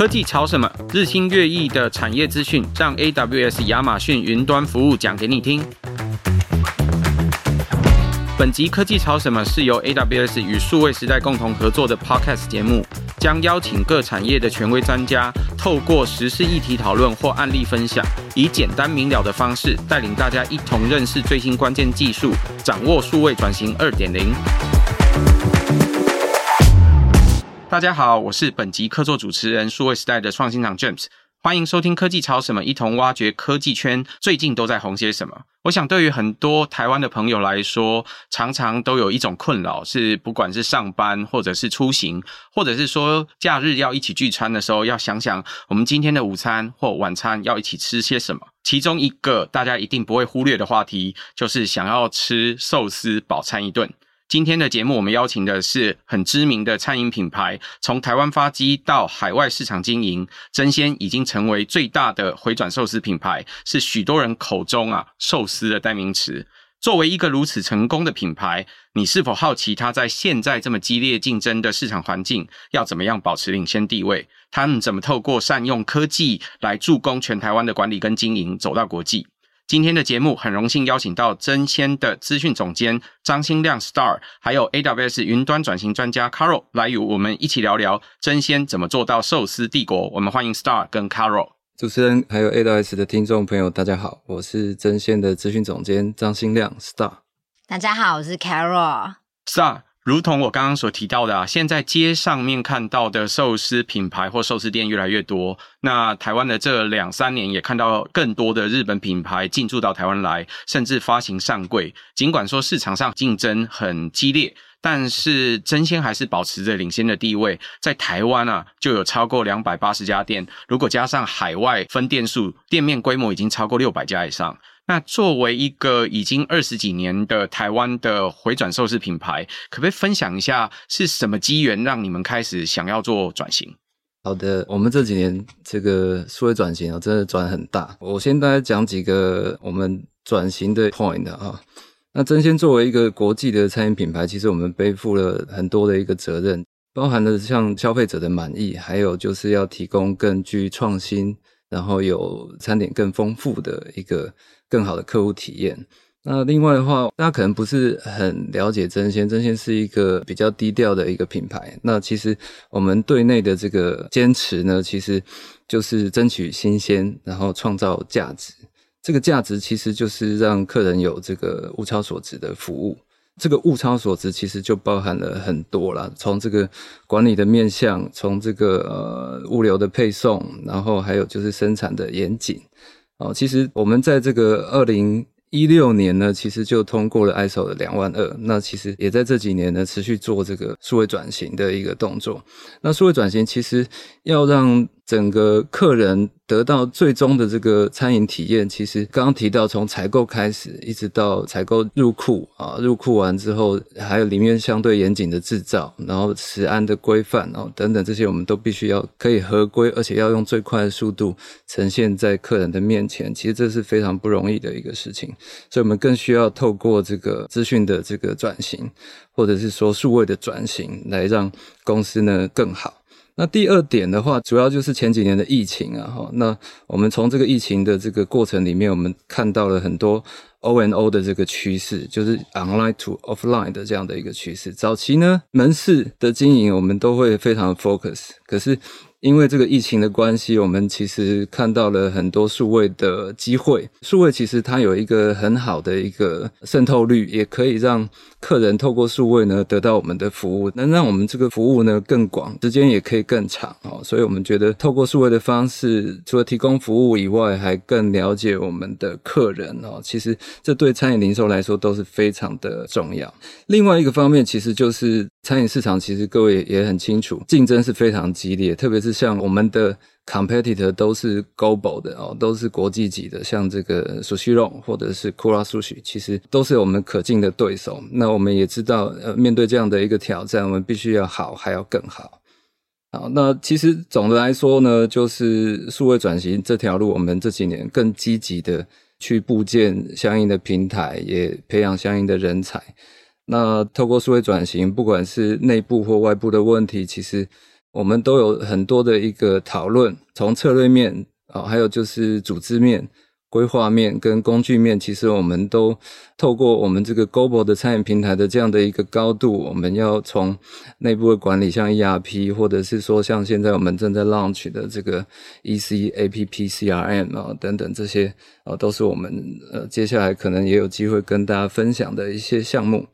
科技潮什么？日新月异的产业资讯，让 AWS 亚马逊云端服务讲给你听。本集科技潮什么是由 AWS 与数位时代共同合作的 Podcast 节目，将邀请各产业的权威专家，透过时事议题讨论或案例分享，以简单明了的方式，带领大家一同认识最新关键技术，掌握数位转型二点零。大家好，我是本集客座主持人，数位时代的创新长 James。欢迎收听科技潮什么，一同挖掘科技圈最近都在红些什么。我想，对于很多台湾的朋友来说，常常都有一种困扰，是不管是上班，或者是出行，或者是说假日要一起聚餐的时候，要想想我们今天的午餐或晚餐要一起吃些什么。其中一个大家一定不会忽略的话题，就是想要吃寿司饱餐一顿。今天的节目，我们邀请的是很知名的餐饮品牌，从台湾发迹到海外市场经营，争鲜已经成为最大的回转寿司品牌，是许多人口中啊寿司的代名词。作为一个如此成功的品牌，你是否好奇它在现在这么激烈竞争的市场环境，要怎么样保持领先地位？他们怎么透过善用科技来助攻全台湾的管理跟经营，走到国际？今天的节目很荣幸邀请到真鲜的资讯总监张新亮 Star，还有 AWS 云端转型专家 Carol 来与我们一起聊聊真鲜怎么做到寿司帝国。我们欢迎 Star 跟 Carol。主持人还有 AWS 的听众朋友，大家好，我是真仙的资讯总监张新亮 Star。大家好，我是 Carol。Star。如同我刚刚所提到的啊，现在街上面看到的寿司品牌或寿司店越来越多。那台湾的这两三年也看到更多的日本品牌进驻到台湾来，甚至发行上柜。尽管说市场上竞争很激烈，但是争鲜还是保持着领先的地位。在台湾啊，就有超过两百八十家店，如果加上海外分店数，店面规模已经超过六百家以上。那作为一个已经二十几年的台湾的回转寿司品牌，可不可以分享一下是什么机缘让你们开始想要做转型？好的，我们这几年这个数位转型啊，真的转很大。我先大概讲几个我们转型的 point 啊。那真鲜作为一个国际的餐饮品牌，其实我们背负了很多的一个责任，包含了像消费者的满意，还有就是要提供更具创新，然后有餐点更丰富的一个。更好的客户体验。那另外的话，大家可能不是很了解争鲜，争鲜是一个比较低调的一个品牌。那其实我们对内的这个坚持呢，其实就是争取新鲜，然后创造价值。这个价值其实就是让客人有这个物超所值的服务。这个物超所值其实就包含了很多啦，从这个管理的面向，从这个呃物流的配送，然后还有就是生产的严谨。哦，其实我们在这个二零一六年呢，其实就通过了 ISO 的两万二，那其实也在这几年呢，持续做这个数位转型的一个动作。那数位转型其实要让整个客人得到最终的这个餐饮体验，其实刚刚提到从采购开始，一直到采购入库啊，入库完之后，还有里面相对严谨的制造，然后食安的规范哦等等这些，我们都必须要可以合规，而且要用最快的速度呈现在客人的面前。其实这是非常不容易的一个事情，所以我们更需要透过这个资讯的这个转型，或者是说数位的转型，来让公司呢更好。那第二点的话，主要就是前几年的疫情啊，哈，那我们从这个疫情的这个过程里面，我们看到了很多 O N O 的这个趋势，就是 online to offline 的这样的一个趋势。早期呢，门市的经营我们都会非常 focus，可是因为这个疫情的关系，我们其实看到了很多数位的机会。数位其实它有一个很好的一个渗透率，也可以让客人透过数位呢得到我们的服务，能让我们这个服务呢更广，时间也可以更长哦。所以我们觉得透过数位的方式，除了提供服务以外，还更了解我们的客人哦。其实这对餐饮零售来说都是非常的重要。另外一个方面，其实就是餐饮市场，其实各位也很清楚，竞争是非常激烈，特别是。像我们的 competitor 都是 global 的哦，都是国际级的，像这个 Sushiro 或者是 Kura Sushi，其实都是我们可敬的对手。那我们也知道，呃，面对这样的一个挑战，我们必须要好，还要更好。好，那其实总的来说呢，就是数位转型这条路，我们这几年更积极的去布建相应的平台，也培养相应的人才。那透过数位转型，不管是内部或外部的问题，其实。我们都有很多的一个讨论，从策略面啊，还有就是组织面。规划面跟工具面，其实我们都透过我们这个 Global 的餐饮平台的这样的一个高度，我们要从内部的管理，像 ERP，或者是说像现在我们正在 launch 的这个 EC APP CRM 啊等等这些啊，都是我们呃接下来可能也有机会跟大家分享的一些项目。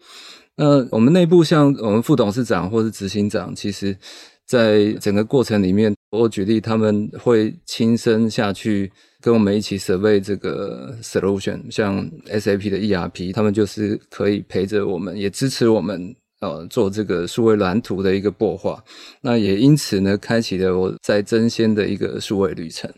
那我们内部像我们副董事长或是执行长，其实在整个过程里面，我举例他们会亲身下去。跟我们一起 survey 这个 solution，像 SAP 的 ERP，他们就是可以陪着我们，也支持我们呃做这个数位蓝图的一个擘画。那也因此呢，开启了我在争先的一个数位旅程。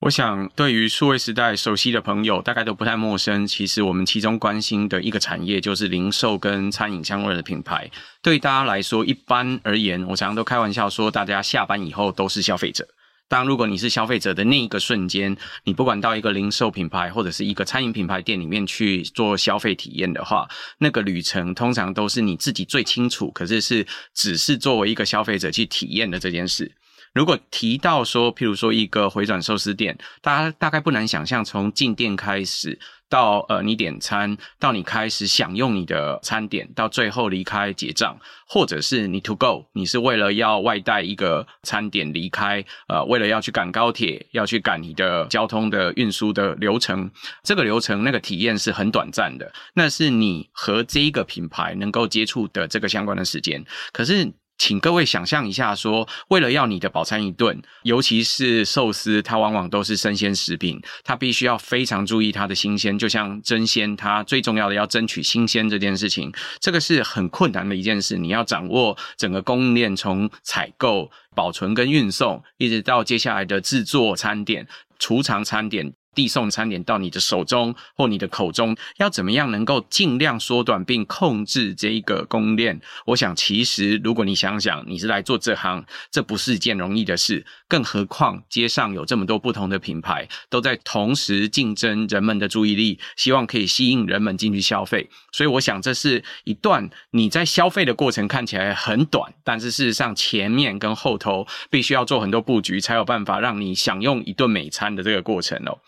我想，对于数位时代熟悉的朋友，大概都不太陌生。其实我们其中关心的一个产业，就是零售跟餐饮相关的品牌。对大家来说，一般而言，我常常都开玩笑说，大家下班以后都是消费者。当如果你是消费者的那一个瞬间，你不管到一个零售品牌或者是一个餐饮品牌店里面去做消费体验的话，那个旅程通常都是你自己最清楚，可是是只是作为一个消费者去体验的这件事。如果提到说，譬如说一个回转寿司店，大家大概不难想象，从进店开始到呃你点餐，到你开始享用你的餐点，到最后离开结账，或者是你 to go，你是为了要外带一个餐点离开，呃，为了要去赶高铁，要去赶你的交通的运输的流程，这个流程那个体验是很短暂的，那是你和这一个品牌能够接触的这个相关的时间，可是。请各位想象一下说，说为了要你的饱餐一顿，尤其是寿司，它往往都是生鲜食品，它必须要非常注意它的新鲜。就像争鲜，它最重要的要争取新鲜这件事情，这个是很困难的一件事。你要掌握整个供应链，从采购、保存跟运送，一直到接下来的制作餐点、储藏餐点。递送餐点到你的手中或你的口中，要怎么样能够尽量缩短并控制这一个供应链？我想，其实如果你想想，你是来做这行，这不是一件容易的事。更何况街上有这么多不同的品牌，都在同时竞争人们的注意力，希望可以吸引人们进去消费。所以，我想这是一段你在消费的过程看起来很短，但是事实上前面跟后头必须要做很多布局，才有办法让你享用一顿美餐的这个过程哦。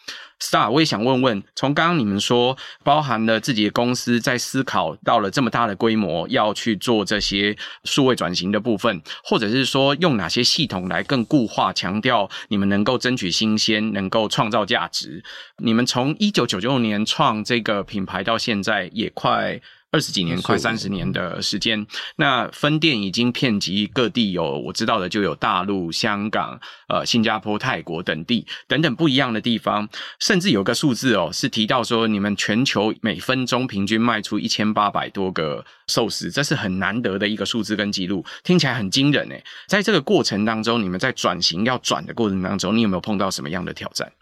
Star，我也想问问，从刚刚你们说，包含了自己的公司在思考到了这么大的规模，要去做这些数位转型的部分，或者是说用哪些系统来更固化，强调你们能够争取新鲜，能够创造价值。你们从一九九九年创这个品牌到现在，也快。二十几年，快三十年的时间，那分店已经遍及各地，有我知道的就有大陆、香港、呃、新加坡、泰国等地等等不一样的地方，甚至有个数字哦，是提到说你们全球每分钟平均卖出一千八百多个寿司，这是很难得的一个数字跟记录，听起来很惊人诶。在这个过程当中，你们在转型要转的过程当中，你有没有碰到什么样的挑战？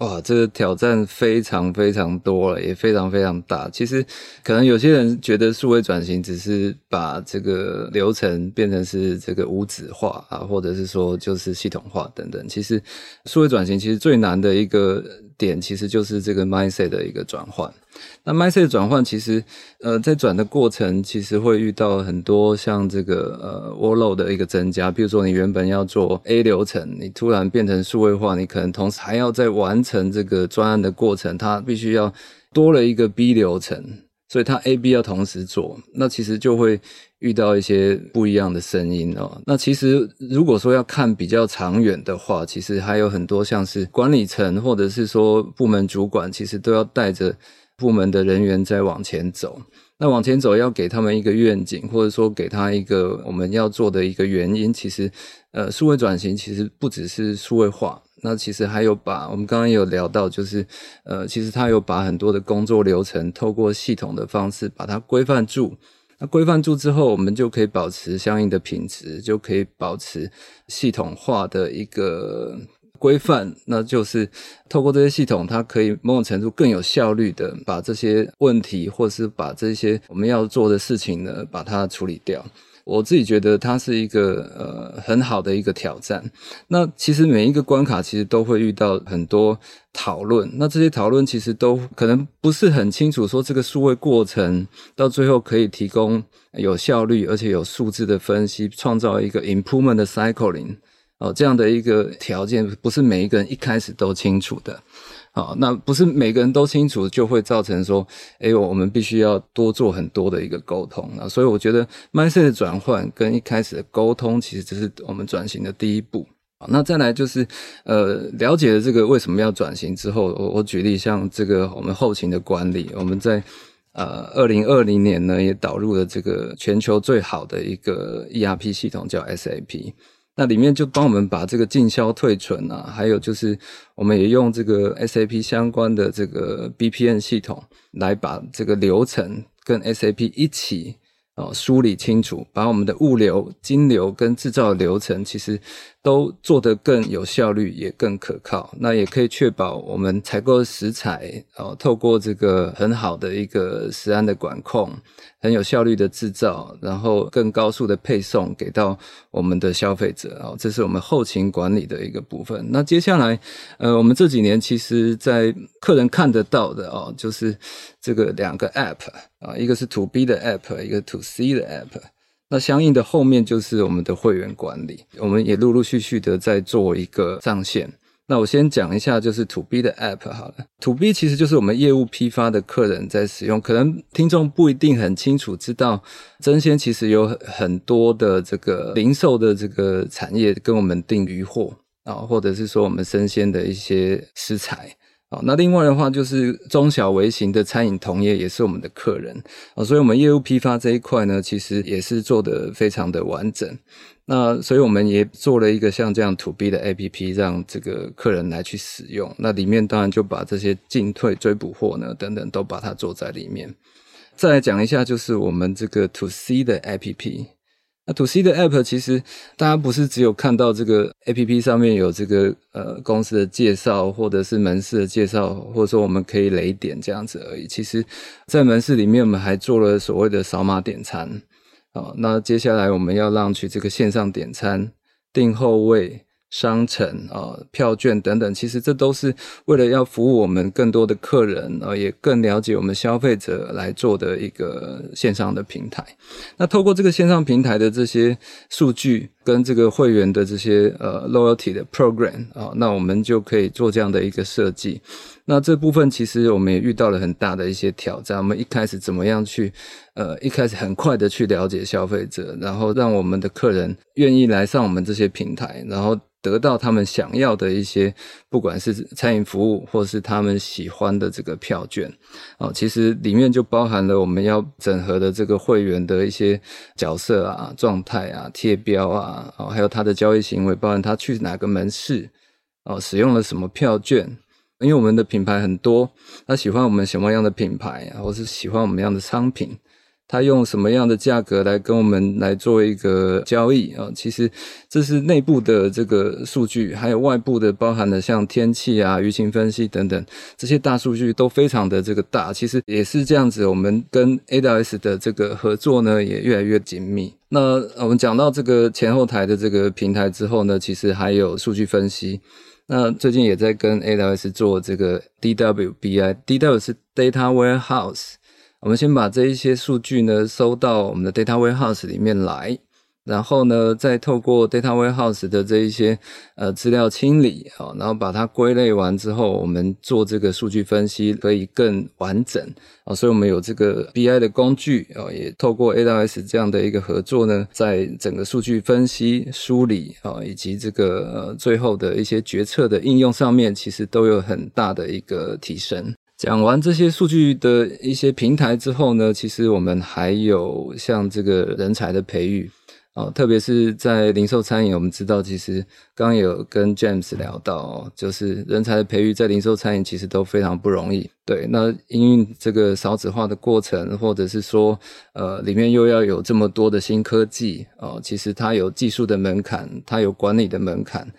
哇，这个挑战非常非常多了，也非常非常大。其实，可能有些人觉得数位转型只是把这个流程变成是这个无纸化啊，或者是说就是系统化等等。其实，数位转型其实最难的一个点，其实就是这个 mindset 的一个转换。那 mindset 转换其实，呃，在转的过程，其实会遇到很多像这个呃 workload 的一个增加。比如说，你原本要做 A 流程，你突然变成数位化，你可能同时还要再完成这个专案的过程，它必须要多了一个 B 流程，所以它 A、B 要同时做，那其实就会遇到一些不一样的声音哦。那其实如果说要看比较长远的话，其实还有很多像是管理层或者是说部门主管，其实都要带着。部门的人员在往前走，那往前走要给他们一个愿景，或者说给他一个我们要做的一个原因。其实，呃，数位转型其实不只是数位化，那其实还有把我们刚刚有聊到，就是呃，其实他有把很多的工作流程透过系统的方式把它规范住。那规范住之后，我们就可以保持相应的品质，就可以保持系统化的一个。规范，那就是透过这些系统，它可以某种程度更有效率的把这些问题，或是把这些我们要做的事情呢，把它处理掉。我自己觉得它是一个呃很好的一个挑战。那其实每一个关卡其实都会遇到很多讨论，那这些讨论其实都可能不是很清楚，说这个数位过程到最后可以提供有效率而且有数字的分析，创造一个 improvement 的 cycling 哦，这样的一个条件，不是每一个人一开始都清楚的。好，那不是每个人都清楚，就会造成说，哎，我们必须要多做很多的一个沟通啊。所以我觉得 mindset 的转换跟一开始的沟通，其实这是我们转型的第一步。那再来就是，呃，了解了这个为什么要转型之后，我我举例像这个我们后勤的管理，我们在呃二零二零年呢也导入了这个全球最好的一个 ERP 系统，叫 SAP。那里面就帮我们把这个进销退存啊，还有就是我们也用这个 SAP 相关的这个 BPN 系统来把这个流程跟 SAP 一起。哦，梳理清楚，把我们的物流、金流跟制造流程，其实都做得更有效率，也更可靠。那也可以确保我们采购食材，哦，透过这个很好的一个食安的管控，很有效率的制造，然后更高速的配送给到我们的消费者。哦，这是我们后勤管理的一个部分。那接下来，呃，我们这几年其实，在客人看得到的哦，就是这个两个 App。啊，一个是 To B 的 App，一个 To C 的 App，那相应的后面就是我们的会员管理，我们也陆陆续续的在做一个上线。那我先讲一下，就是 To B 的 App 好了。To B 其实就是我们业务批发的客人在使用，可能听众不一定很清楚知道，争鲜其实有很多的这个零售的这个产业跟我们订鱼货啊，或者是说我们生鲜的一些食材。好，那另外的话就是中小微型的餐饮同业也是我们的客人啊，所以我们业务批发这一块呢，其实也是做得非常的完整。那所以我们也做了一个像这样 To B 的 APP，让这个客人来去使用。那里面当然就把这些进退追补货呢等等都把它做在里面。再来讲一下，就是我们这个 To C 的 APP。那 To C 的 App 其实大家不是只有看到这个 APP 上面有这个呃公司的介绍，或者是门市的介绍，或者说我们可以雷点这样子而已。其实，在门市里面，我们还做了所谓的扫码点餐。好，那接下来我们要让去这个线上点餐、订后位。商城啊、票券等等，其实这都是为了要服务我们更多的客人，啊，也更了解我们消费者来做的一个线上的平台。那透过这个线上平台的这些数据跟这个会员的这些呃 loyalty 的 program 啊，那我们就可以做这样的一个设计。那这部分其实我们也遇到了很大的一些挑战。我们一开始怎么样去呃一开始很快的去了解消费者，然后让我们的客人愿意来上我们这些平台，然后。得到他们想要的一些，不管是餐饮服务，或是他们喜欢的这个票券，哦，其实里面就包含了我们要整合的这个会员的一些角色啊、状态啊、贴标啊，哦，还有他的交易行为，包含他去哪个门市，哦，使用了什么票券，因为我们的品牌很多，他喜欢我们什么样的品牌，或是喜欢我们样的商品。他用什么样的价格来跟我们来做一个交易啊？其实这是内部的这个数据，还有外部的，包含了像天气啊、舆情分析等等这些大数据都非常的这个大。其实也是这样子，我们跟 AWS 的这个合作呢也越来越紧密。那我们讲到这个前后台的这个平台之后呢，其实还有数据分析。那最近也在跟 AWS 做这个 DWBI，DW 是 Data Warehouse。我们先把这一些数据呢收到我们的 data warehouse 里面来，然后呢，再透过 data warehouse 的这一些呃资料清理啊，然后把它归类完之后，我们做这个数据分析可以更完整啊。所以我们有这个 BI 的工具啊，也透过 AWS 这样的一个合作呢，在整个数据分析梳理啊，以及这个呃最后的一些决策的应用上面，其实都有很大的一个提升。讲完这些数据的一些平台之后呢，其实我们还有像这个人才的培育啊，特别是在零售餐饮，我们知道其实刚刚有跟 James 聊到，就是人才的培育在零售餐饮其实都非常不容易。对，那因为这个少子化的过程，或者是说呃里面又要有这么多的新科技啊，其实它有技术的门槛，它有管理的门槛。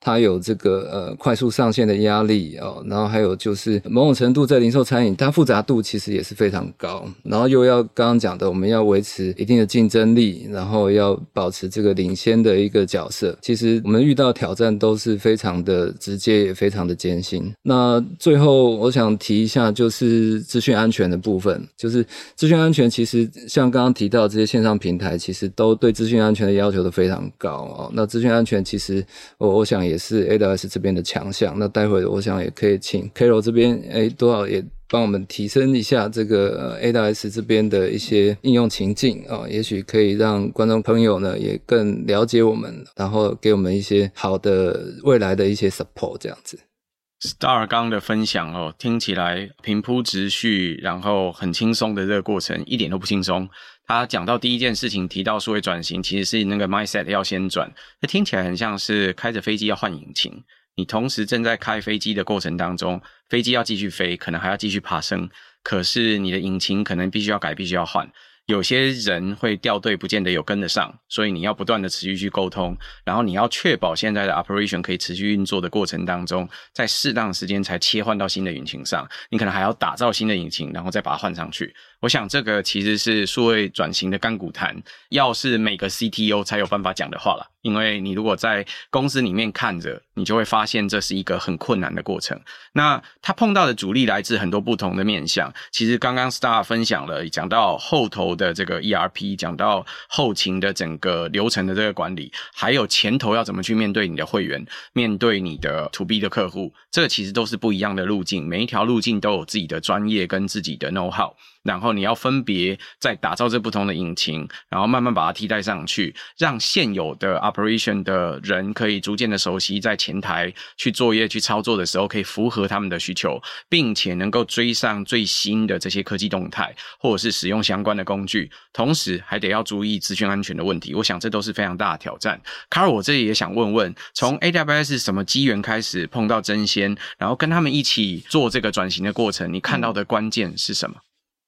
它有这个呃快速上线的压力哦，然后还有就是某种程度在零售餐饮，它复杂度其实也是非常高，然后又要刚刚讲的，我们要维持一定的竞争力，然后要保持这个领先的一个角色。其实我们遇到挑战都是非常的直接，也非常的艰辛。那最后我想提一下，就是资讯安全的部分，就是资讯安全其实像刚刚提到这些线上平台，其实都对资讯安全的要求都非常高哦。那资讯安全其实我我想也是 AWS 这边的强项。那待会我想也可以请 Carol 这边哎多少也帮我们提升一下这个 AWS 这边的一些应用情境啊，也许可以让观众朋友呢也更了解我们，然后给我们一些好的未来的一些 support 这样子。Star 刚的分享哦，听起来平铺直叙，然后很轻松的这个过程一点都不轻松。他讲到第一件事情，提到数位转型，其实是那个 mindset 要先转。那听起来很像是开着飞机要换引擎，你同时正在开飞机的过程当中，飞机要继续飞，可能还要继续爬升，可是你的引擎可能必须要改，必须要换。有些人会掉队，不见得有跟得上，所以你要不断的持续去沟通，然后你要确保现在的 operation 可以持续运作的过程当中，在适当的时间才切换到新的引擎上。你可能还要打造新的引擎，然后再把它换上去。我想这个其实是数位转型的干股谈，要是每个 CTO 才有办法讲的话了。因为你如果在公司里面看着，你就会发现这是一个很困难的过程。那他碰到的阻力来自很多不同的面向。其实刚刚 Star 分享了，讲到后头的这个 ERP，讲到后勤的整个流程的这个管理，还有前头要怎么去面对你的会员，面对你的 To B 的客户，这个其实都是不一样的路径。每一条路径都有自己的专业跟自己的 know how。然后你要分别再打造这不同的引擎，然后慢慢把它替代上去，让现有的 operation 的人可以逐渐的熟悉，在前台去作业、去操作的时候，可以符合他们的需求，并且能够追上最新的这些科技动态，或者是使用相关的工具，同时还得要注意资讯安全的问题。我想这都是非常大的挑战。卡尔，我这里也想问问，从 AWS 什么机缘开始碰到真仙，然后跟他们一起做这个转型的过程，你看到的关键是什么？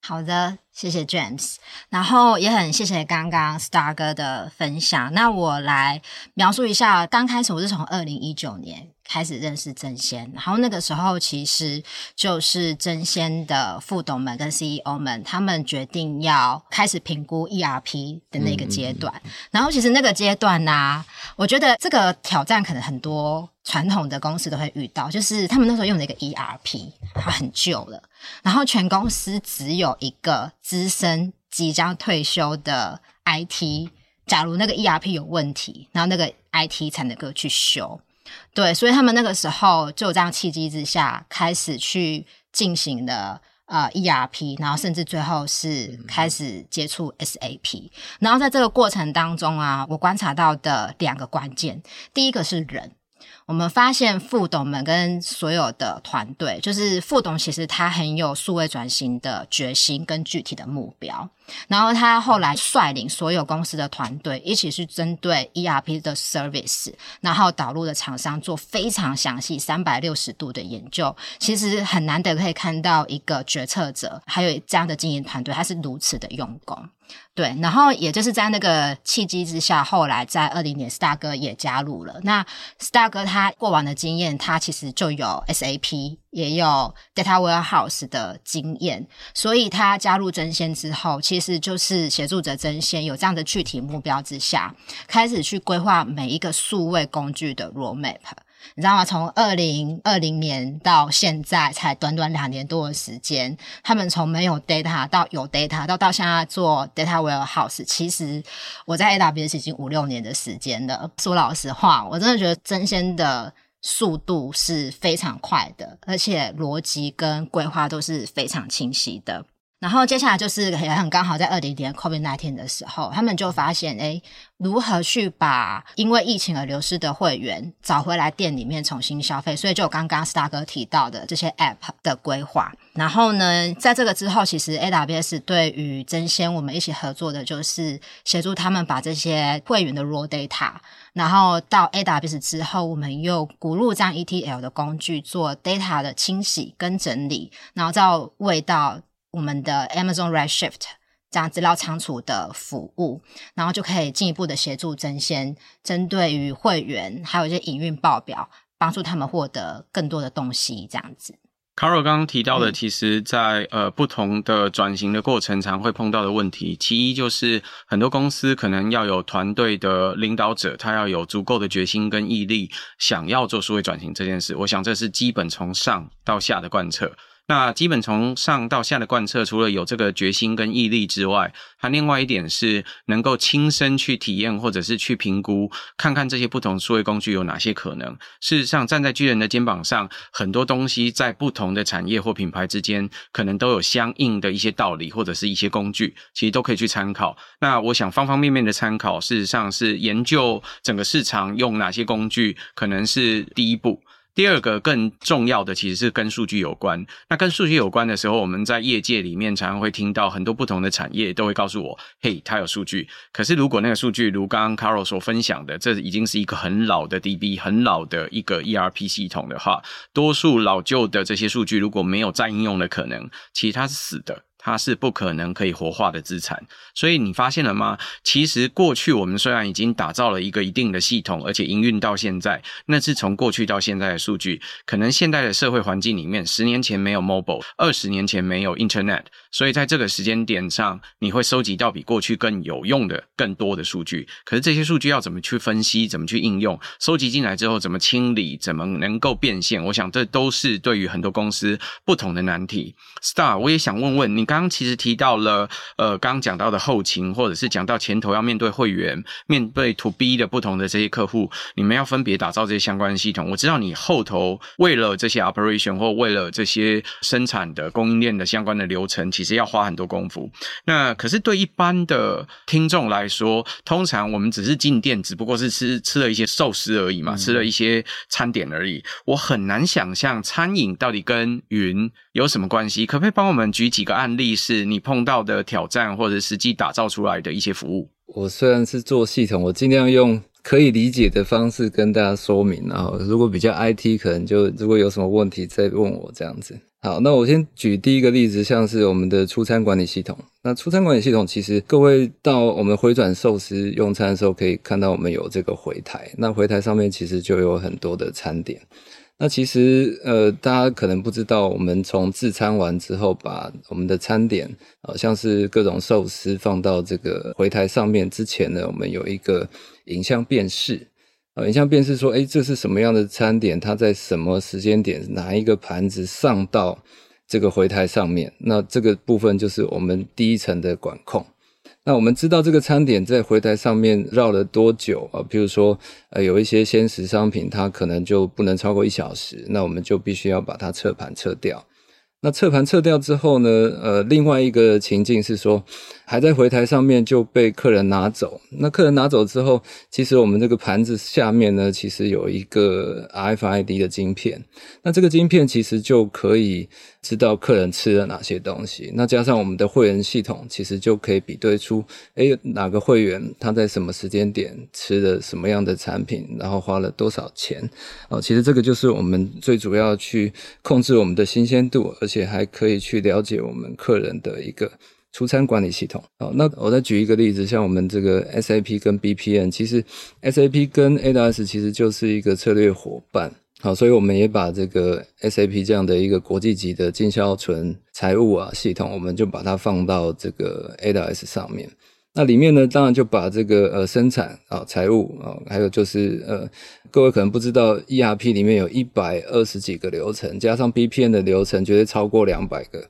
好的，谢谢 James，然后也很谢谢刚刚 Star 哥的分享。那我来描述一下，刚开始我是从二零一九年开始认识真仙，然后那个时候其实就是真仙的副董们跟 CEO 们，他们决定要开始评估 ERP 的那个阶段。嗯嗯嗯。然后其实那个阶段呢、啊，我觉得这个挑战可能很多传统的公司都会遇到，就是他们那时候用的一个 ERP，它很旧了。然后全公司只有一个资深即将退休的 IT，假如那个 ERP 有问题，然后那个 IT 才能够去修。对，所以他们那个时候就这样契机之下，开始去进行了呃 ERP，然后甚至最后是开始接触 SAP。然后在这个过程当中啊，我观察到的两个关键，第一个是人。我们发现副董们跟所有的团队，就是副董，其实他很有数位转型的决心跟具体的目标。然后他后来率领所有公司的团队一起去针对 ERP 的 service，然后导入的厂商做非常详细三百六十度的研究。其实很难得可以看到一个决策者，还有这样的经营团队，他是如此的用功。对，然后也就是在那个契机之下，后来在二零年，Star 哥也加入了。那 Star 哥他过往的经验，他其实就有 SAP，也有 Data Warehouse 的经验，所以他加入真仙之后，其实就是协助着真仙有这样的具体目标之下，开始去规划每一个数位工具的 Roadmap。你知道吗？从二零二零年到现在，才短短两年多的时间，他们从没有 data 到有 data，到到现在做 data warehouse。其实我在 AWS 已经五六年的时间了。说老实话，我真的觉得真仙的速度是非常快的，而且逻辑跟规划都是非常清晰的。然后接下来就是也很刚好在二零年 COVID-19 的时候，他们就发现，诶，如何去把因为疫情而流失的会员找回来店里面重新消费，所以就刚刚 Star 哥提到的这些 App 的规划。然后呢，在这个之后，其实 AWS 对于争先我们一起合作的就是协助他们把这些会员的 raw data，然后到 AWS 之后，我们又鼓入这样 ETL 的工具做 data 的清洗跟整理，然后再喂到。我们的 Amazon Redshift 这样资料仓储的服务，然后就可以进一步的协助争先，针对于会员还有一些营运报表，帮助他们获得更多的东西，这样子。Carol 刚刚提到的，其实在呃不同的转型的过程，常会碰到的问题，其一就是很多公司可能要有团队的领导者，他要有足够的决心跟毅力，想要做数位转型这件事。我想这是基本从上到下的贯彻。那基本从上到下的贯彻，除了有这个决心跟毅力之外，还另外一点是能够亲身去体验，或者是去评估，看看这些不同数位工具有哪些可能。事实上，站在巨人的肩膀上，很多东西在不同的产业或品牌之间，可能都有相应的一些道理，或者是一些工具，其实都可以去参考。那我想方方面面的参考，事实上是研究整个市场用哪些工具，可能是第一步。第二个更重要的其实是跟数据有关。那跟数据有关的时候，我们在业界里面常常会听到很多不同的产业都会告诉我：“嘿，它有数据。”可是如果那个数据如刚刚 Carol 所分享的，这已经是一个很老的 DB、很老的一个 ERP 系统的话，多数老旧的这些数据如果没有再应用的可能，其实它是死的。它是不可能可以活化的资产，所以你发现了吗？其实过去我们虽然已经打造了一个一定的系统，而且营运到现在，那是从过去到现在的数据。可能现在的社会环境里面，十年前没有 mobile，二十年前没有 internet，所以在这个时间点上，你会收集到比过去更有用的、更多的数据。可是这些数据要怎么去分析，怎么去应用？收集进来之后怎么清理，怎么能够变现？我想这都是对于很多公司不同的难题。Star，我也想问问你。刚刚其实提到了，呃，刚刚讲到的后勤，或者是讲到前头要面对会员、面对 To B 的不同的这些客户，你们要分别打造这些相关的系统。我知道你后头为了这些 operation 或为了这些生产的供应链的相关的流程，其实要花很多功夫。那可是对一般的听众来说，通常我们只是进店，只不过是吃吃了一些寿司而已嘛，吃了一些餐点而已。我很难想象餐饮到底跟云有什么关系？可不可以帮我们举几个案例？是你碰到的挑战，或者实际打造出来的一些服务。我虽然是做系统，我尽量用可以理解的方式跟大家说明。然后，如果比较 IT，可能就如果有什么问题再问我这样子。好，那我先举第一个例子，像是我们的出餐管理系统。那出餐管理系统，其实各位到我们回转寿司用餐的时候，可以看到我们有这个回台。那回台上面其实就有很多的餐点。那其实，呃，大家可能不知道，我们从自餐完之后，把我们的餐点，呃，像是各种寿司放到这个回台上面之前呢，我们有一个影像辨识，呃，影像辨识说，诶，这是什么样的餐点？它在什么时间点，哪一个盘子上到这个回台上面？那这个部分就是我们第一层的管控。那我们知道这个餐点在回台上面绕了多久啊？比如说，呃，有一些鲜食商品，它可能就不能超过一小时，那我们就必须要把它撤盘撤掉。那撤盘撤掉之后呢，呃，另外一个情境是说，还在回台上面就被客人拿走。那客人拿走之后，其实我们这个盘子下面呢，其实有一个 RFID 的晶片。那这个晶片其实就可以知道客人吃了哪些东西。那加上我们的会员系统，其实就可以比对出，诶，哪个会员他在什么时间点吃了什么样的产品，然后花了多少钱。哦，其实这个就是我们最主要去控制我们的新鲜度，而且还可以去了解我们客人的一个出餐管理系统。好，那我再举一个例子，像我们这个 SAP 跟 BPM，其实 SAP 跟 AWS 其实就是一个策略伙伴。好，所以我们也把这个 SAP 这样的一个国际级的进销存财务啊系统，我们就把它放到这个 AWS 上面。那里面呢，当然就把这个呃生产啊、财务啊，还有就是呃，各位可能不知道，ERP 里面有一百二十几个流程，加上 BPM 的流程，绝对超过两百个。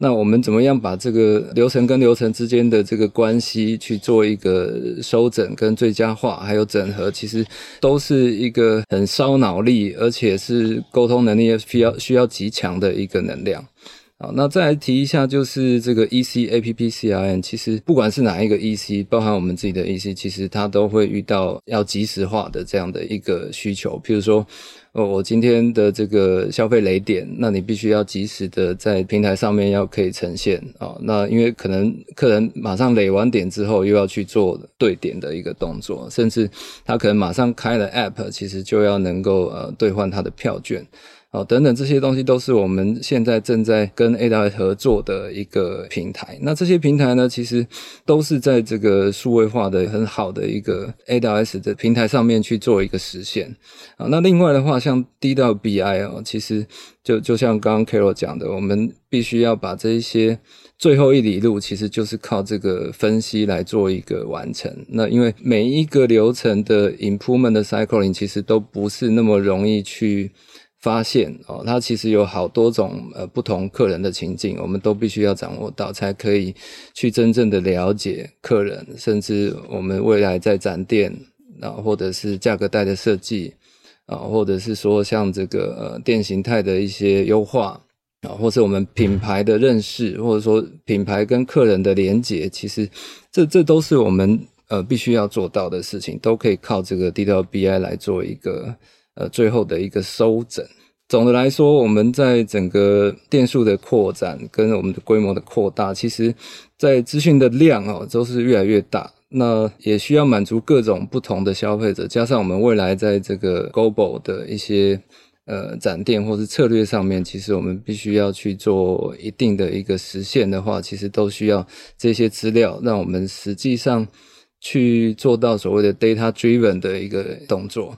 那我们怎么样把这个流程跟流程之间的这个关系去做一个收整跟最佳化，还有整合，其实都是一个很烧脑力，而且是沟通能力也需要需要极强的一个能量。好，那再来提一下，就是这个 E C A P P C R N，其实不管是哪一个 EC，包含我们自己的 EC，其实它都会遇到要即时化的这样的一个需求。譬如说，哦，我今天的这个消费雷点，那你必须要及时的在平台上面要可以呈现啊。那因为可能客人马上雷完点之后，又要去做对点的一个动作，甚至他可能马上开了 App，其实就要能够呃兑换他的票券。哦，等等这些东西都是我们现在正在跟 AWS 合作的一个平台。那这些平台呢，其实都是在这个数位化的很好的一个 AWS 的平台上面去做一个实现。啊，那另外的话，像 DWBI 哦，其实就就像刚刚 Carol 讲的，我们必须要把这一些最后一里路，其实就是靠这个分析来做一个完成。那因为每一个流程的 improvement 的 cycling 其实都不是那么容易去。发现哦，它其实有好多种呃不同客人的情境，我们都必须要掌握到，才可以去真正的了解客人，甚至我们未来在展店啊，或者是价格带的设计啊，或者是说像这个呃店形态的一些优化啊，或是我们品牌的认识，或者说品牌跟客人的连结，其实这这都是我们呃必须要做到的事情，都可以靠这个 DWBI 来做一个。呃，最后的一个收整。总的来说，我们在整个店数的扩展跟我们的规模的扩大，其实，在资讯的量哦，都是越来越大。那也需要满足各种不同的消费者，加上我们未来在这个 Global 的一些呃展店或是策略上面，其实我们必须要去做一定的一个实现的话，其实都需要这些资料，让我们实际上去做到所谓的 Data Driven 的一个动作。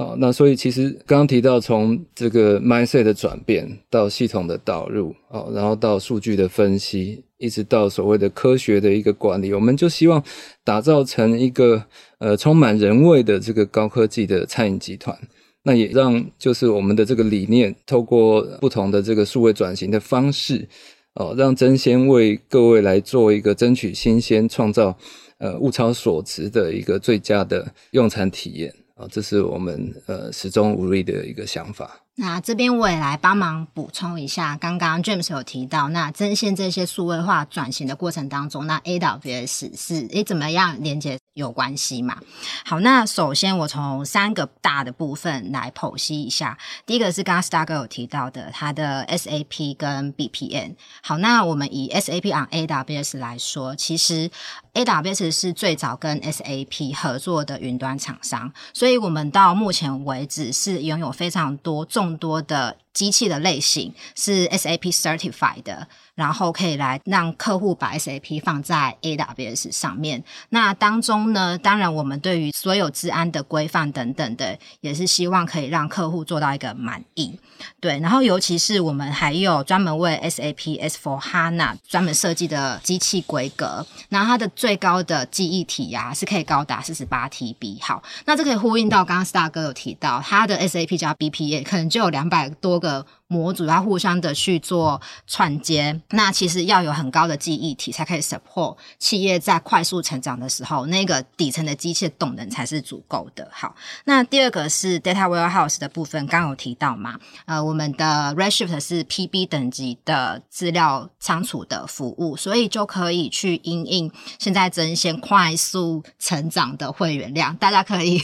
哦，那所以其实刚刚提到从这个 mindset 的转变到系统的导入，哦，然后到数据的分析，一直到所谓的科学的一个管理，我们就希望打造成一个呃充满人味的这个高科技的餐饮集团。那也让就是我们的这个理念，透过不同的这个数位转型的方式，哦，让争鲜为各位来做一个争取新鲜、创造呃物超所值的一个最佳的用餐体验。这是我们呃始终无力的一个想法。那这边我也来帮忙补充一下，刚刚 James 有提到，那针线这些数位化转型的过程当中，那 AWS 是诶怎么样连接有关系嘛？好，那首先我从三个大的部分来剖析一下。第一个是刚刚 Star 哥有提到的，它的 SAP 跟 BPM。好，那我们以 SAP on AWS 来说，其实 AWS 是最早跟 SAP 合作的云端厂商，所以我们到目前为止是拥有非常多重。更多的机器的类型是 SAP certified 的，然后可以来让客户把 SAP 放在 AWS 上面。那当中呢，当然我们对于所有治安的规范等等的，也是希望可以让客户做到一个满意。对，然后尤其是我们还有专门为 SAP S4HANA 专门设计的机器规格，那它的最高的记忆体呀、啊、是可以高达四十八 TB。好，那这可以呼应到刚刚 Star 哥有提到，它的 SAP 加 BPA 可能就有两百多个。模组要互相的去做串接，那其实要有很高的记忆体才可以 support 企业在快速成长的时候，那个底层的机器动能才是足够的。好，那第二个是 data warehouse 的部分，刚有提到嘛？呃，我们的 Redshift 是 PB 等级的资料仓储的服务，所以就可以去因应现在争先快速成长的会员量，大家可以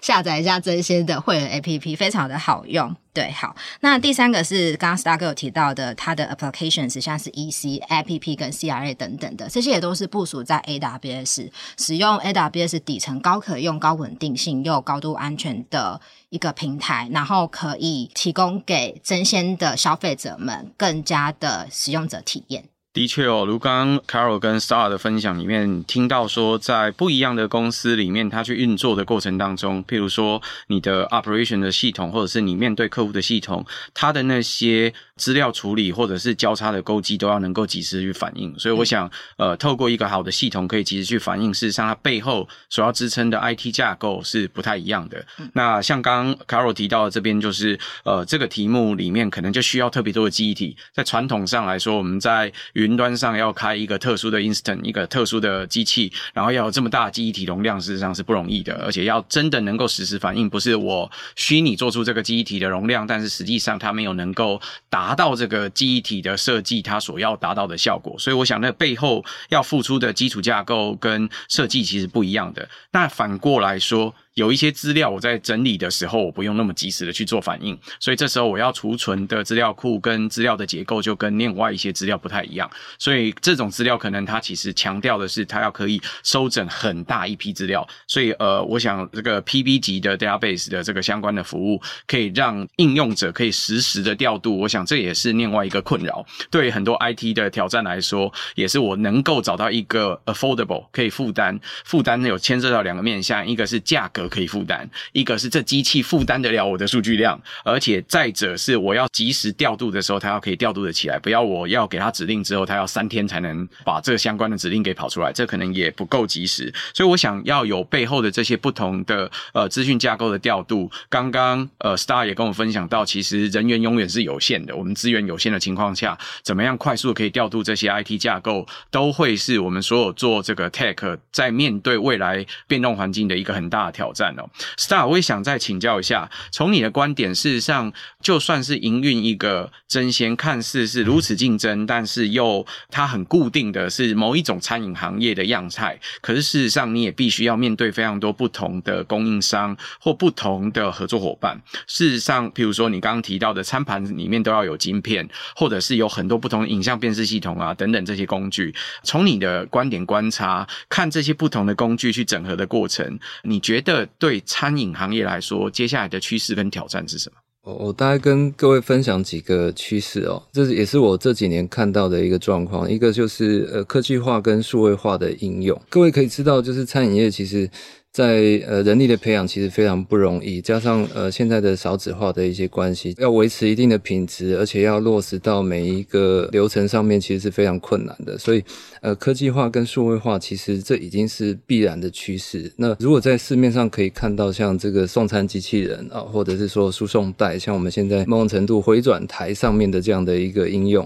下载一下争鲜的会员 APP，非常的好用。对，好，那第三个是刚刚 Star 哥有提到的，它的 applications 像是 EC、APP 跟 CRA 等等的，这些也都是部署在 AWS，使用 AWS 底层高可用、高稳定性又高度安全的一个平台，然后可以提供给争鲜的消费者们更加的使用者体验。的确哦，如刚刚 Carol 跟 Star 的分享里面听到说，在不一样的公司里面，他去运作的过程当中，譬如说你的 operation 的系统，或者是你面对客户的系统，它的那些资料处理或者是交叉的勾稽，都要能够及时去反应。所以我想，呃，透过一个好的系统，可以及时去反应。事实上，它背后所要支撑的 IT 架构是不太一样的。那像刚刚 Carol 提到的这边，就是呃，这个题目里面可能就需要特别多的记忆体。在传统上来说，我们在云端上要开一个特殊的 instant，一个特殊的机器，然后要有这么大的记忆体容量，事实上是不容易的，而且要真的能够实时反应，不是我虚拟做出这个记忆体的容量，但是实际上它没有能够达达到这个记忆体的设计它所要达到的效果，所以我想那背后要付出的基础架构跟设计其实不一样的。那反过来说，有一些资料我在整理的时候，我不用那么及时的去做反应，所以这时候我要储存的资料库跟资料的结构就跟另外一些资料不太一样。所以这种资料可能它其实强调的是它要可以收整很大一批资料。所以呃，我想这个 PB 级的 database 的这个相关的服务，可以让应用者可以实时的调度。我想这也是另外一个困扰，对很多 IT 的挑战来说，也是我能够找到一个 affordable 可以负担，负担有牵涉到两个面向，一个是价格可以负担，一个是这机器负担得了我的数据量，而且再者是我要及时调度的时候，它要可以调度得起来，不要我要给它指令之后，它要三天才能把这个相关的指令给跑出来，这可能也不够及时。所以我想要有背后的这些不同的呃资讯架构的调度。刚刚呃 Star 也跟我分享到，其实人员永远是有限的，我们资源有限的情况下，怎么样快速可以调度这些 IT 架构，都会是我们所有做这个 Tech 在面对未来变动环境的一个很大的挑战哦。Star，我也想再请教一下，从你的观点，事实上就算是营运一个争先，看似是如此竞争，但是又它很固定的是某一种餐饮行业的样态，可是事实上你也必须要面对非常多不同的供应商或不同的合作伙伴。事实上，譬如说你刚刚提到的餐盘里面都要有晶片，或者是有很多不同的影像辨识系统啊等等这些工具。从你的观点观察，看这些不同的工具去整合的过程，你觉得对餐饮行业来说，接下来的趋势跟挑战是什么？我我大概跟各位分享几个趋势哦，这是也是我这几年看到的一个状况。一个就是呃科技化跟数位化的应用，各位可以知道，就是餐饮业其实。在呃人力的培养其实非常不容易，加上呃现在的少子化的一些关系，要维持一定的品质，而且要落实到每一个流程上面，其实是非常困难的。所以呃科技化跟数位化，其实这已经是必然的趋势。那如果在市面上可以看到像这个送餐机器人啊，或者是说输送带，像我们现在某种程度回转台上面的这样的一个应用。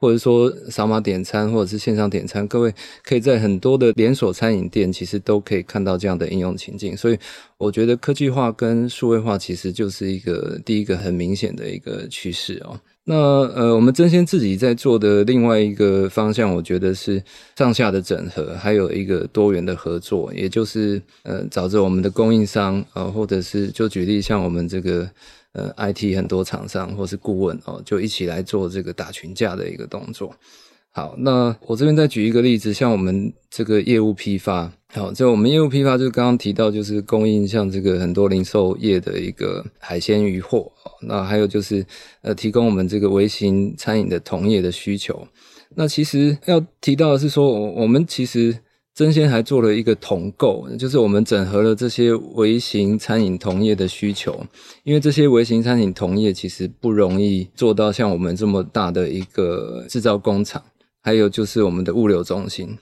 或者说扫码点餐，或者是线上点餐，各位可以在很多的连锁餐饮店，其实都可以看到这样的应用情境。所以，我觉得科技化跟数位化其实就是一个第一个很明显的一个趋势哦。那呃，我们争先自己在做的另外一个方向，我觉得是上下的整合，还有一个多元的合作，也就是呃，找着我们的供应商啊、呃，或者是就举例像我们这个。呃，IT 很多厂商或是顾问哦，就一起来做这个打群架的一个动作。好，那我这边再举一个例子，像我们这个业务批发，好，就我们业务批发，就刚刚提到，就是供应像这个很多零售业的一个海鲜鱼货，那还有就是呃，提供我们这个微型餐饮的同业的需求。那其实要提到的是说，我我们其实。争鲜还做了一个统购，就是我们整合了这些微型餐饮同业的需求，因为这些微型餐饮同业其实不容易做到像我们这么大的一个制造工厂，还有就是我们的物流中心。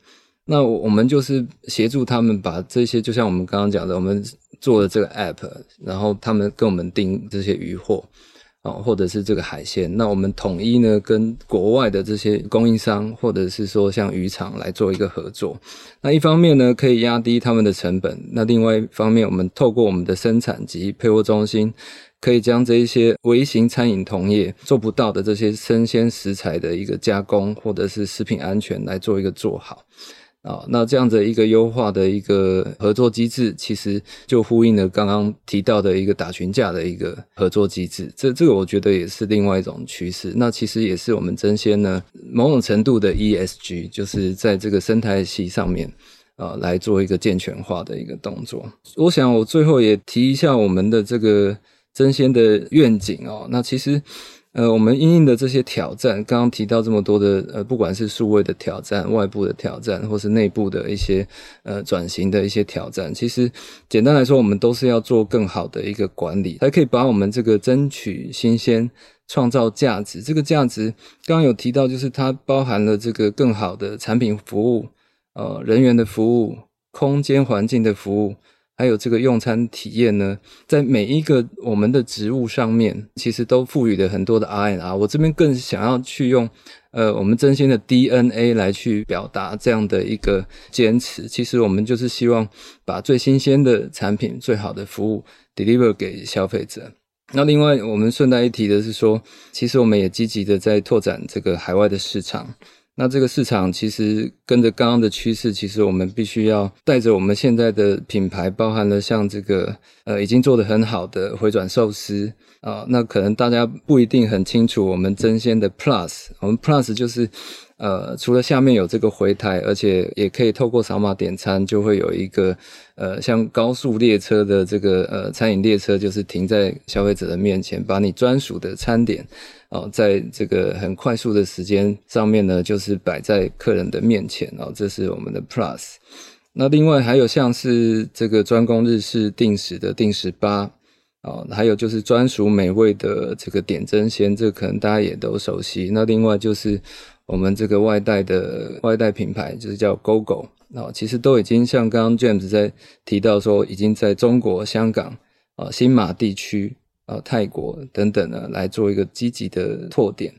那我们就是协助他们把这些，就像我们刚刚讲的，我们做的这个 app，然后他们跟我们订这些鱼货。或者是这个海鲜，那我们统一呢，跟国外的这些供应商，或者是说像渔场来做一个合作。那一方面呢，可以压低他们的成本；那另外一方面，我们透过我们的生产及配货中心，可以将这一些微型餐饮同业做不到的这些生鲜食材的一个加工，或者是食品安全来做一个做好。啊，那这样的一个优化的一个合作机制，其实就呼应了刚刚提到的一个打群架的一个合作机制。这这个我觉得也是另外一种趋势。那其实也是我们争鲜呢某种程度的 ESG，就是在这个生态系上面啊来做一个健全化的一个动作。我想我最后也提一下我们的这个争鲜的愿景哦。那其实。呃，我们因应的这些挑战，刚刚提到这么多的，呃，不管是数位的挑战、外部的挑战，或是内部的一些呃转型的一些挑战，其实简单来说，我们都是要做更好的一个管理，才可以把我们这个争取新鲜、创造价值。这个价值刚刚有提到，就是它包含了这个更好的产品服务、呃人员的服务、空间环境的服务。还有这个用餐体验呢，在每一个我们的职务上面，其实都赋予了很多的 R N R。我这边更想要去用，呃，我们真心的 DNA 来去表达这样的一个坚持。其实我们就是希望把最新鲜的产品、最好的服务 deliver 给消费者。那另外，我们顺带一提的是说，其实我们也积极的在拓展这个海外的市场。那这个市场其实跟着刚刚的趋势，其实我们必须要带着我们现在的品牌，包含了像这个呃已经做得很好的回转寿司啊、那可能大家不一定很清楚，我们争鲜的 Plus，我们 Plus 就是呃除了下面有这个回台，而且也可以透过扫码点餐，就会有一个呃像高速列车的这个呃餐饮列车，就是停在消费者的面前，把你专属的餐点。哦，在这个很快速的时间上面呢，就是摆在客人的面前哦，这是我们的 Plus。那另外还有像是这个专供日式定食的定食吧，哦，还有就是专属美味的这个点针鲜，这可能大家也都熟悉。那另外就是我们这个外带的外带品牌，就是叫 GoGo，哦，其实都已经像刚刚 James 在提到说，已经在中国、香港啊、新马地区。呃，泰国等等呢，来做一个积极的拓点。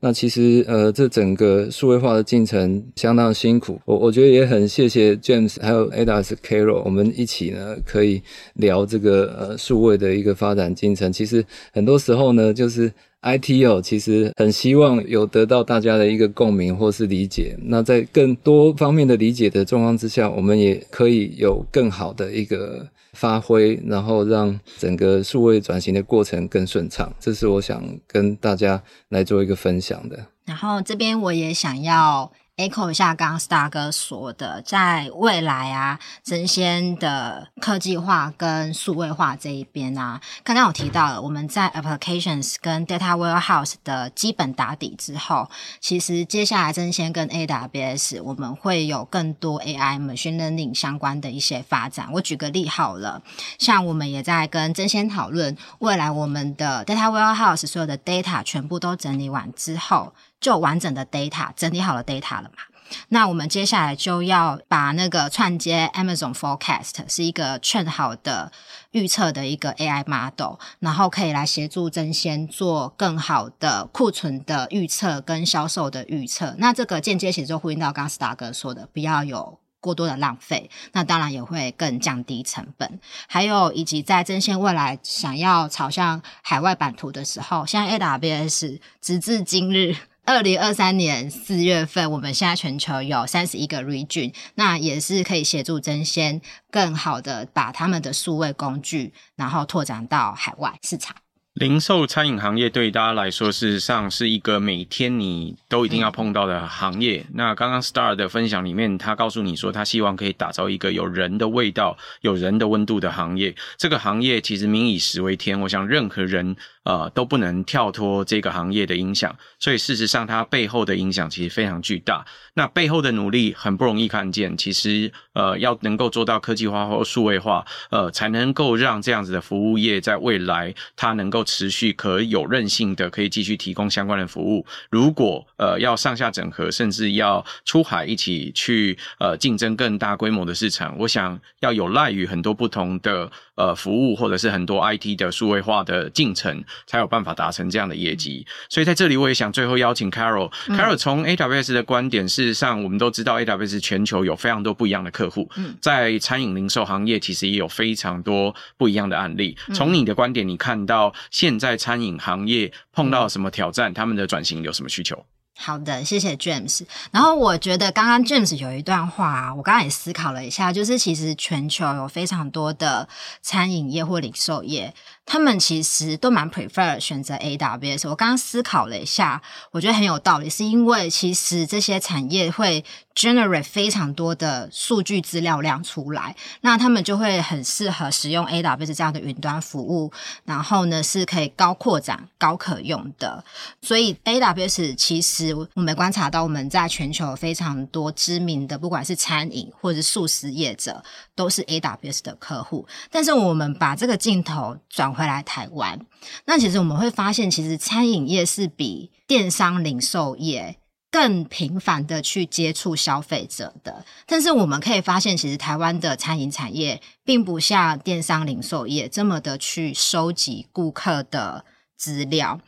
那其实呃，这整个数位化的进程相当辛苦。我我觉得也很谢谢 James 还有 Ada's Carol，我们一起呢可以聊这个呃数位的一个发展进程。其实很多时候呢，就是 IT 哦，其实很希望有得到大家的一个共鸣或是理解。那在更多方面的理解的状况之下，我们也可以有更好的一个。发挥，然后让整个数位转型的过程更顺畅，这是我想跟大家来做一个分享的。然后这边我也想要。Echo 一下刚刚 Star 哥说的，在未来啊，争鲜的科技化跟数位化这一边啊，刚刚有提到了，我们在 applications 跟 data warehouse 的基本打底之后，其实接下来争鲜跟 AWS 我们会有更多 AI machine learning 相关的一些发展。我举个例好了，像我们也在跟争鲜讨论，未来我们的 data warehouse 所有的 data 全部都整理完之后。就完整的 data 整理好了 data 了嘛？那我们接下来就要把那个串接 Amazon Forecast 是一个劝好的预测的一个 AI model，然后可以来协助争鲜做更好的库存的预测跟销售的预测。那这个间接其实就呼应到刚刚 Star 哥说的，不要有过多的浪费，那当然也会更降低成本。还有以及在争鲜未来想要朝向海外版图的时候，像 AWS 直至今日。二零二三年四月份，我们现在全球有三十一个 region，那也是可以协助争鲜更好的把他们的数位工具，然后拓展到海外市场。零售餐饮行业对大家来说，事实上是一个每天你都一定要碰到的行业。嗯、那刚刚 Star 的分享里面，他告诉你说，他希望可以打造一个有人的味道、有人的温度的行业。这个行业其实民以食为天，我想任何人呃都不能跳脱这个行业的影响。所以事实上，它背后的影响其实非常巨大。那背后的努力很不容易看见。其实呃要能够做到科技化或数位化，呃才能够让这样子的服务业在未来它能够。持续可有韧性的，可以继续提供相关的服务。如果呃要上下整合，甚至要出海一起去呃竞争更大规模的市场，我想要有赖于很多不同的呃服务，或者是很多 IT 的数位化的进程，才有办法达成这样的业绩。所以在这里，我也想最后邀请 Carol。Carol 从 AWS 的观点，事实上我们都知道 AWS 全球有非常多不一样的客户，在餐饮零售行业其实也有非常多不一样的案例。从你的观点，你看到现在餐饮行业碰到什么挑战？他们的转型有什么需求？好的，谢谢 James。然后我觉得刚刚 James 有一段话，我刚刚也思考了一下，就是其实全球有非常多的餐饮业或零售业。他们其实都蛮 prefer 选择 AWS。我刚刚思考了一下，我觉得很有道理，是因为其实这些产业会 generate 非常多的数据资料量出来，那他们就会很适合使用 AWS 这样的云端服务，然后呢是可以高扩展、高可用的。所以 AWS 其实我们观察到，我们在全球非常多知名的，不管是餐饮或者是速食业者，都是 AWS 的客户。但是我们把这个镜头转回来台湾，那其实我们会发现，其实餐饮业是比电商零售业更频繁的去接触消费者的。但是我们可以发现，其实台湾的餐饮产业并不像电商零售业这么的去收集顾客的资料。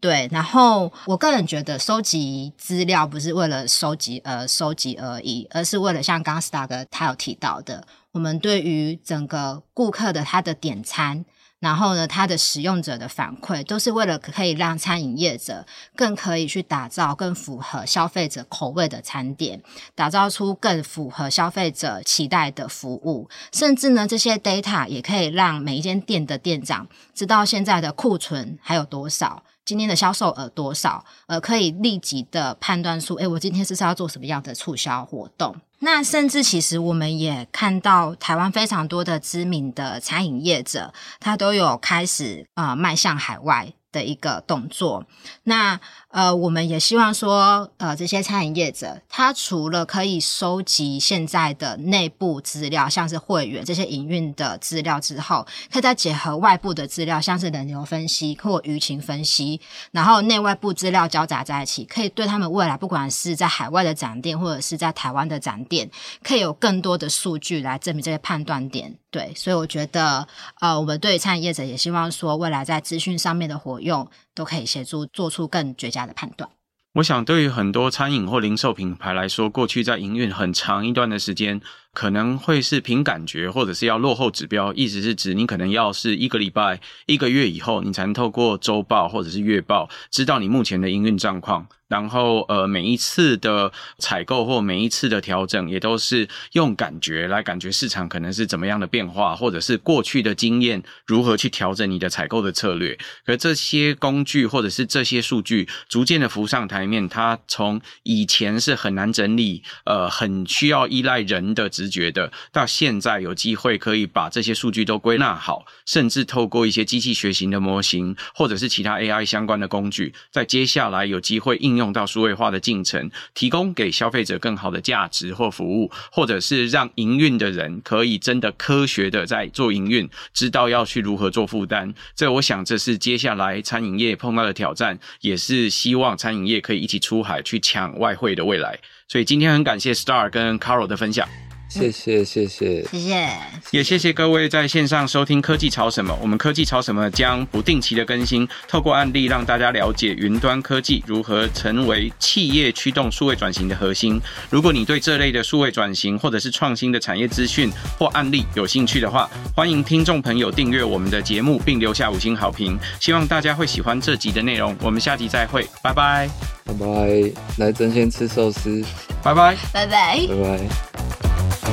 对，然后我个人觉得，收集资料不是为了收集而收集而已，而是为了像刚刚 Star 哥他有提到的，我们对于整个顾客的他的点餐。然后呢，它的使用者的反馈都是为了可以让餐饮业者更可以去打造更符合消费者口味的餐点，打造出更符合消费者期待的服务。甚至呢，这些 data 也可以让每一间店的店长知道现在的库存还有多少，今天的销售额多少，呃，可以立即的判断出，诶，我今天是要做什么样的促销活动。那甚至其实我们也看到台湾非常多的知名的餐饮业者，他都有开始啊、呃、迈向海外的一个动作。那呃，我们也希望说，呃，这些餐饮业者，他除了可以收集现在的内部资料，像是会员这些营运的资料之后，可以再结合外部的资料，像是人流分析或舆情分析，然后内外部资料交杂在一起，可以对他们未来不管是在海外的展店或者是在台湾的展店，可以有更多的数据来证明这些判断点。对，所以我觉得，呃，我们对于餐饮业者也希望说，未来在资讯上面的活用，都可以协助做出更绝佳的判断。我想，对于很多餐饮或零售品牌来说，过去在营运很长一段的时间，可能会是凭感觉，或者是要落后指标。意思是指你可能要是一个礼拜、一个月以后，你才能透过周报或者是月报，知道你目前的营运状况。然后，呃，每一次的采购或每一次的调整，也都是用感觉来感觉市场可能是怎么样的变化，或者是过去的经验如何去调整你的采购的策略。可这些工具或者是这些数据逐渐的浮上台面，它从以前是很难整理，呃，很需要依赖人的觉的，到现在有机会可以把这些数据都归纳好，甚至透过一些机器学习的模型，或者是其他 AI 相关的工具，在接下来有机会应。用到数位化的进程，提供给消费者更好的价值或服务，或者是让营运的人可以真的科学的在做营运，知道要去如何做负担。这我想这是接下来餐饮业碰到的挑战，也是希望餐饮业可以一起出海去抢外汇的未来。所以今天很感谢 Star 跟 Carol 的分享。谢谢谢谢谢谢，也谢谢各位在线上收听科技潮什么。我们科技潮什么将不定期的更新，透过案例让大家了解云端科技如何成为企业驱动数位转型的核心。如果你对这类的数位转型或者是创新的产业资讯或案例有兴趣的话，欢迎听众朋友订阅我们的节目并留下五星好评。希望大家会喜欢这集的内容。我们下集再会，拜拜拜拜，来争先吃寿司，拜拜拜拜拜拜。拜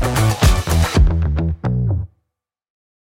拜。